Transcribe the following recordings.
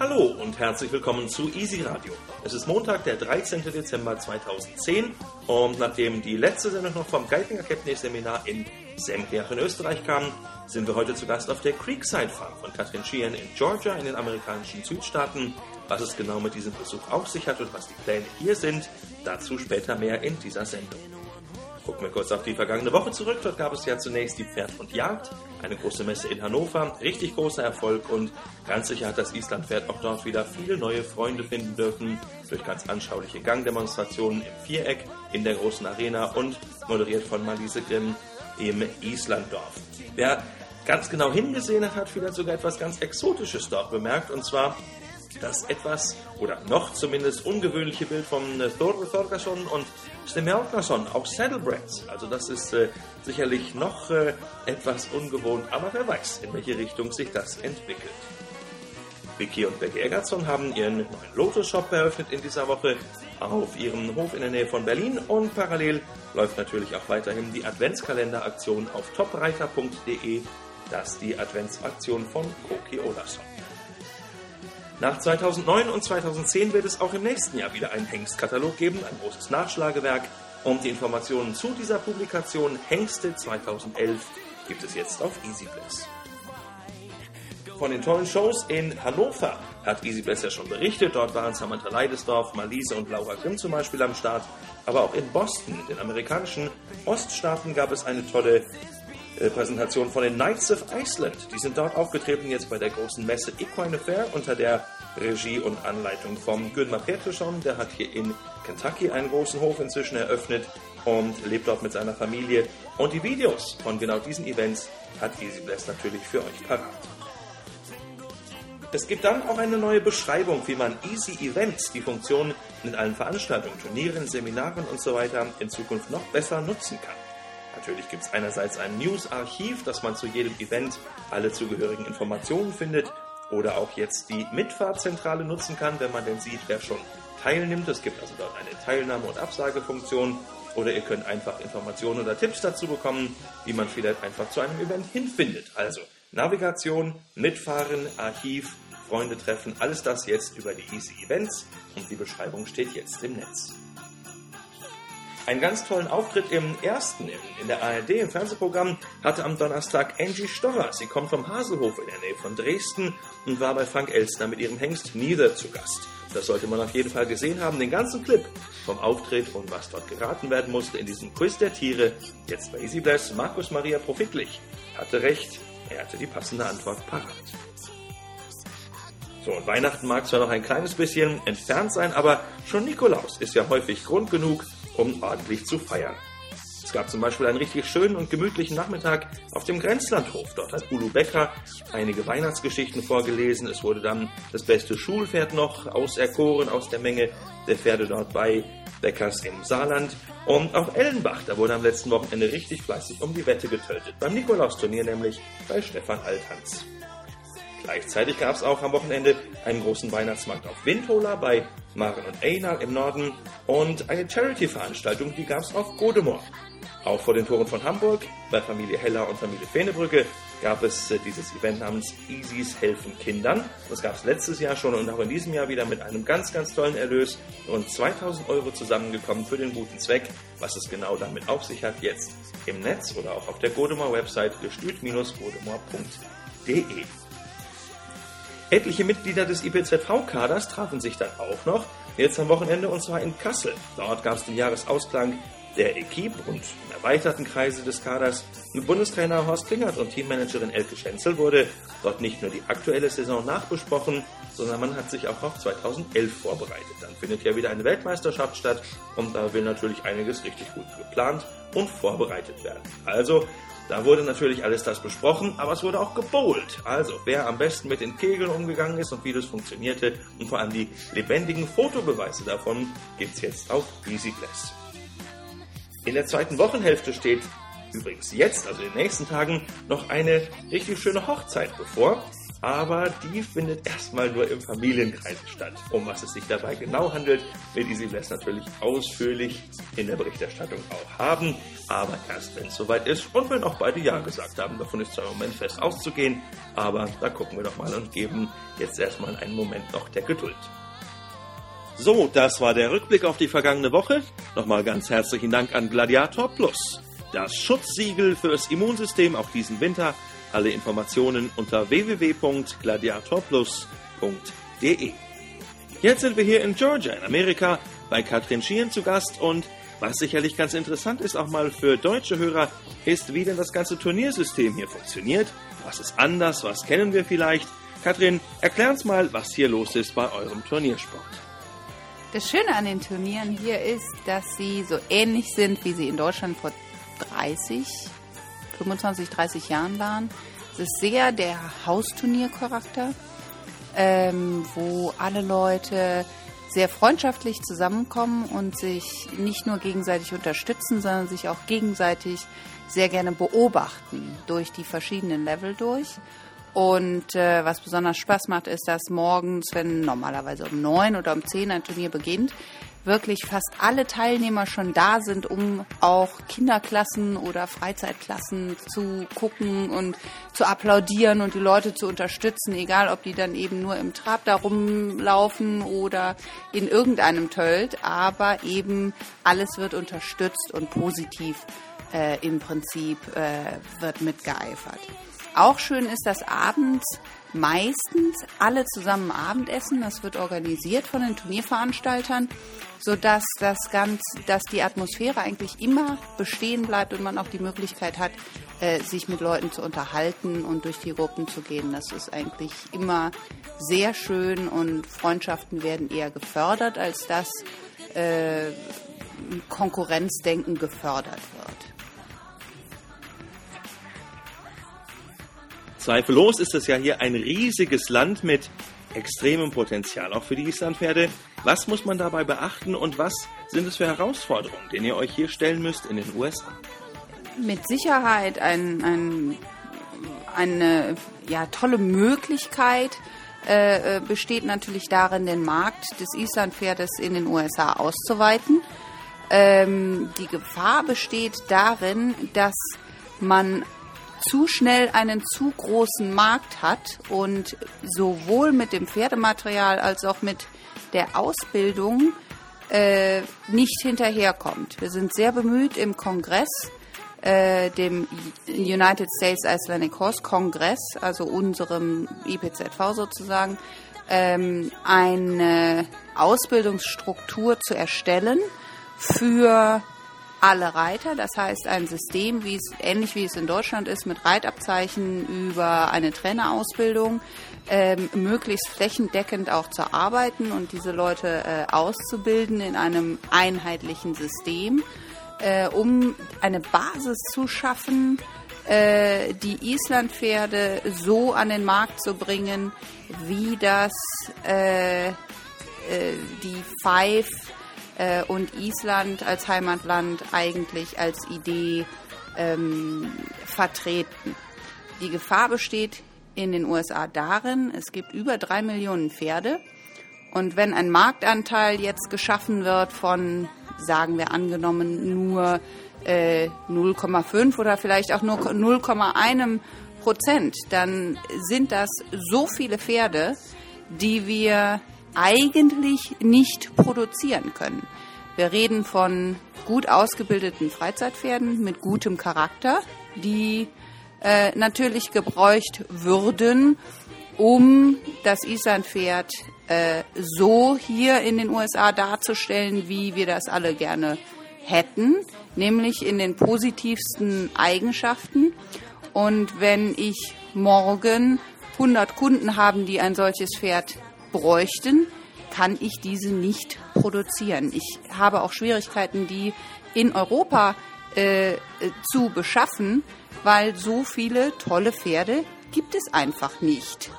Hallo und herzlich willkommen zu Easy Radio. Es ist Montag, der 13. Dezember 2010 und nachdem die letzte Sendung noch vom Geitinger Seminar in Semkirch in Österreich kam, sind wir heute zu Gast auf der Creekside Farm von Katrin Sheehan in Georgia in den amerikanischen Südstaaten. Was es genau mit diesem Besuch auf sich hat und was die Pläne hier sind, dazu später mehr in dieser Sendung. Gucken wir kurz auf die vergangene Woche zurück. Dort gab es ja zunächst die Pferd und Jagd, eine große Messe in Hannover, richtig großer Erfolg und ganz sicher hat das Islandpferd auch dort wieder viele neue Freunde finden dürfen durch ganz anschauliche Gangdemonstrationen im Viereck in der großen Arena und moderiert von Malise Grimm im Islanddorf. Wer ganz genau hingesehen hat, hat vielleicht sogar etwas ganz Exotisches dort bemerkt und zwar das etwas oder noch zumindest ungewöhnliche Bild von äh, Thor Thorgason und Stemmelknason, auch Saddlebreds. Also das ist äh, sicherlich noch äh, etwas ungewohnt, aber wer weiß, in welche Richtung sich das entwickelt. Vicky und Becky Eggertsson haben ihren neuen Lotus-Shop eröffnet in dieser Woche auf ihrem Hof in der Nähe von Berlin und parallel läuft natürlich auch weiterhin die Adventskalender-Aktion auf topreiter.de. Das ist die Adventsaktion von Koki Olason. Nach 2009 und 2010 wird es auch im nächsten Jahr wieder einen Hengstkatalog geben, ein großes Nachschlagewerk. Und die Informationen zu dieser Publikation Hengste 2011 gibt es jetzt auf EasyBless. Von den tollen Shows in Hannover hat EasyBless ja schon berichtet. Dort waren Samantha Leidesdorf, Malise und Laura Grimm zum Beispiel am Start. Aber auch in Boston, in den amerikanischen Oststaaten, gab es eine tolle Präsentation von den Knights of Iceland. Die sind dort aufgetreten jetzt bei der großen Messe Equine Affair unter der Regie und Anleitung vom Gülmar Petruschon. Der hat hier in Kentucky einen großen Hof inzwischen eröffnet und lebt dort mit seiner Familie. Und die Videos von genau diesen Events hat EasyBless natürlich für euch parat. Es gibt dann auch eine neue Beschreibung, wie man Easy Events, die Funktion in allen Veranstaltungen, Turnieren, Seminaren und so weiter in Zukunft noch besser nutzen kann. Natürlich gibt es einerseits ein News-Archiv, dass man zu jedem Event alle zugehörigen Informationen findet oder auch jetzt die Mitfahrtzentrale nutzen kann, wenn man denn sieht, wer schon teilnimmt. Es gibt also dort eine Teilnahme- und Absagefunktion oder ihr könnt einfach Informationen oder Tipps dazu bekommen, wie man vielleicht einfach zu einem Event hinfindet. Also Navigation, Mitfahren, Archiv, Freunde treffen, alles das jetzt über die Easy Events und die Beschreibung steht jetzt im Netz einen ganz tollen Auftritt im ersten, in der ARD, im Fernsehprogramm, hatte am Donnerstag Angie Storrer. Sie kommt vom Haselhof in der Nähe von Dresden und war bei Frank Elstner mit ihrem Hengst Neither zu Gast. Das sollte man auf jeden Fall gesehen haben, den ganzen Clip vom Auftritt und was dort geraten werden musste in diesem Quiz der Tiere. Jetzt bei Easy Bless, Markus Maria Profitlich hatte recht, er hatte die passende Antwort parat. So, und Weihnachten mag zwar noch ein kleines bisschen entfernt sein, aber schon Nikolaus ist ja häufig Grund genug, um ordentlich zu feiern. Es gab zum Beispiel einen richtig schönen und gemütlichen Nachmittag auf dem Grenzlandhof. Dort hat Ulu Becker einige Weihnachtsgeschichten vorgelesen. Es wurde dann das beste Schulpferd noch auserkoren aus der Menge der Pferde dort bei Beckers im Saarland. Und auf Ellenbach, da wurde am letzten Wochenende richtig fleißig um die Wette getötet. Beim Nikolausturnier nämlich bei Stefan Althans. Gleichzeitig gab es auch am Wochenende einen großen Weihnachtsmarkt auf Windhola bei Maren und Einar im Norden und eine Charity-Veranstaltung, die gab es auf Godemor. Auch vor den Toren von Hamburg, bei Familie Heller und Familie Fehnebrücke, gab es äh, dieses Event namens Easys helfen Kindern. Das gab es letztes Jahr schon und auch in diesem Jahr wieder mit einem ganz, ganz tollen Erlös. Rund 2000 Euro zusammengekommen für den guten Zweck. Was es genau damit auf sich hat, jetzt im Netz oder auch auf der Godemor-Website gestüt-godemor.de. Etliche Mitglieder des IPZV-Kaders trafen sich dann auch noch, jetzt am Wochenende, und zwar in Kassel. Dort gab es den Jahresausklang der Equipe und im erweiterten Kreise des Kaders mit Bundestrainer Horst Klingert und Teammanagerin Elke Schenzel wurde dort nicht nur die aktuelle Saison nachbesprochen, sondern man hat sich auch auf 2011 vorbereitet. Dann findet ja wieder eine Weltmeisterschaft statt und da will natürlich einiges richtig gut geplant und vorbereitet werden. Also da wurde natürlich alles das besprochen, aber es wurde auch gebowlt. Also, wer am besten mit den Kegeln umgegangen ist und wie das funktionierte und vor allem die lebendigen Fotobeweise davon gibt's jetzt auf EasyGlass. In der zweiten Wochenhälfte steht übrigens jetzt, also in den nächsten Tagen, noch eine richtig schöne Hochzeit bevor. Aber die findet erstmal nur im Familienkreis statt. Um was es sich dabei genau handelt, wird die Silvester natürlich ausführlich in der Berichterstattung auch haben, aber erst wenn es soweit ist und wenn auch beide Ja gesagt haben. Davon ist zwar im Moment fest auszugehen, aber da gucken wir doch mal und geben jetzt erstmal einen Moment noch der Geduld. So, das war der Rückblick auf die vergangene Woche. Nochmal ganz herzlichen Dank an Gladiator Plus. Das Schutzsiegel fürs Immunsystem auch diesen Winter. Alle Informationen unter www.gladiatorplus.de. Jetzt sind wir hier in Georgia in Amerika bei Katrin Schien zu Gast und was sicherlich ganz interessant ist, auch mal für deutsche Hörer, ist, wie denn das ganze Turniersystem hier funktioniert. Was ist anders? Was kennen wir vielleicht? Katrin, erklär uns mal, was hier los ist bei eurem Turniersport. Das Schöne an den Turnieren hier ist, dass sie so ähnlich sind, wie sie in Deutschland vor 30, 25, 30 Jahren waren. Es ist sehr der Hausturniercharakter, ähm, wo alle Leute sehr freundschaftlich zusammenkommen und sich nicht nur gegenseitig unterstützen, sondern sich auch gegenseitig sehr gerne beobachten durch die verschiedenen Level durch. Und äh, was besonders Spaß macht, ist, dass morgens, wenn normalerweise um neun oder um zehn ein Turnier beginnt, wirklich fast alle Teilnehmer schon da sind, um auch Kinderklassen oder Freizeitklassen zu gucken und zu applaudieren und die Leute zu unterstützen, egal ob die dann eben nur im Trab da rumlaufen oder in irgendeinem Tölt, aber eben alles wird unterstützt und positiv äh, im Prinzip äh, wird mitgeeifert. Auch schön ist, dass abends meistens alle zusammen Abendessen. Das wird organisiert von den Turnierveranstaltern, sodass das ganz, dass die Atmosphäre eigentlich immer bestehen bleibt und man auch die Möglichkeit hat, äh, sich mit Leuten zu unterhalten und durch die Gruppen zu gehen. Das ist eigentlich immer sehr schön und Freundschaften werden eher gefördert, als dass äh, Konkurrenzdenken gefördert wird. Zweifellos ist es ja hier ein riesiges Land mit extremem Potenzial, auch für die Islandpferde. Was muss man dabei beachten und was sind es für Herausforderungen, denen ihr euch hier stellen müsst in den USA? Mit Sicherheit ein, ein, eine ja, tolle Möglichkeit äh, äh besteht natürlich darin, den Markt des Islandpferdes in den USA auszuweiten. Ähm, die Gefahr besteht darin, dass man zu schnell einen zu großen Markt hat und sowohl mit dem Pferdematerial als auch mit der Ausbildung äh, nicht hinterherkommt. Wir sind sehr bemüht im Kongress, äh, dem United States Icelandic Horse Kongress, also unserem IPZV sozusagen, ähm, eine Ausbildungsstruktur zu erstellen für alle Reiter. Das heißt, ein System, wie es ähnlich wie es in Deutschland ist, mit Reitabzeichen über eine Trainerausbildung, ähm, möglichst flächendeckend auch zu arbeiten und diese Leute äh, auszubilden in einem einheitlichen System, äh, um eine Basis zu schaffen, äh, die Islandpferde so an den Markt zu bringen, wie das äh, äh, die Five äh, und Island als Heimatland eigentlich als Idee ähm, vertreten. Die Gefahr besteht in den USA darin, es gibt über drei Millionen Pferde und wenn ein Marktanteil jetzt geschaffen wird von, sagen wir angenommen, nur äh, 0,5 oder vielleicht auch nur 0,1 Prozent, dann sind das so viele Pferde, die wir eigentlich nicht produzieren können. Wir reden von gut ausgebildeten Freizeitpferden mit gutem Charakter, die äh, natürlich gebräucht würden, um das Islandpferd äh, so hier in den USA darzustellen, wie wir das alle gerne hätten, nämlich in den positivsten Eigenschaften. Und wenn ich morgen 100 Kunden haben, die ein solches Pferd bräuchten, kann ich diese nicht produzieren. Ich habe auch Schwierigkeiten, die in Europa äh, zu beschaffen, weil so viele tolle Pferde gibt es einfach nicht.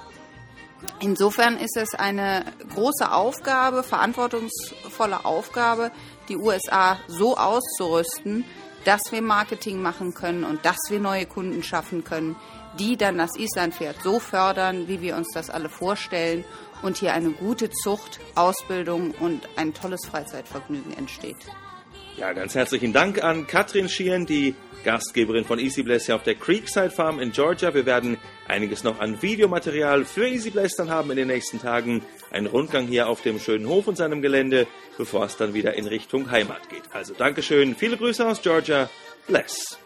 Insofern ist es eine große Aufgabe, verantwortungsvolle Aufgabe, die USA so auszurüsten, dass wir Marketing machen können und dass wir neue Kunden schaffen können, die dann das Islandpferd so fördern, wie wir uns das alle vorstellen und hier eine gute Zucht, Ausbildung und ein tolles Freizeitvergnügen entsteht. Ja, ganz herzlichen Dank an Katrin Schieren, die Gastgeberin von Easy Blast hier auf der Creekside Farm in Georgia. Wir werden einiges noch an Videomaterial für Easy Blast dann haben in den nächsten Tagen. Ein Rundgang hier auf dem schönen Hof und seinem Gelände, bevor es dann wieder in Richtung Heimat geht. Also Dankeschön, viele Grüße aus Georgia. Bless.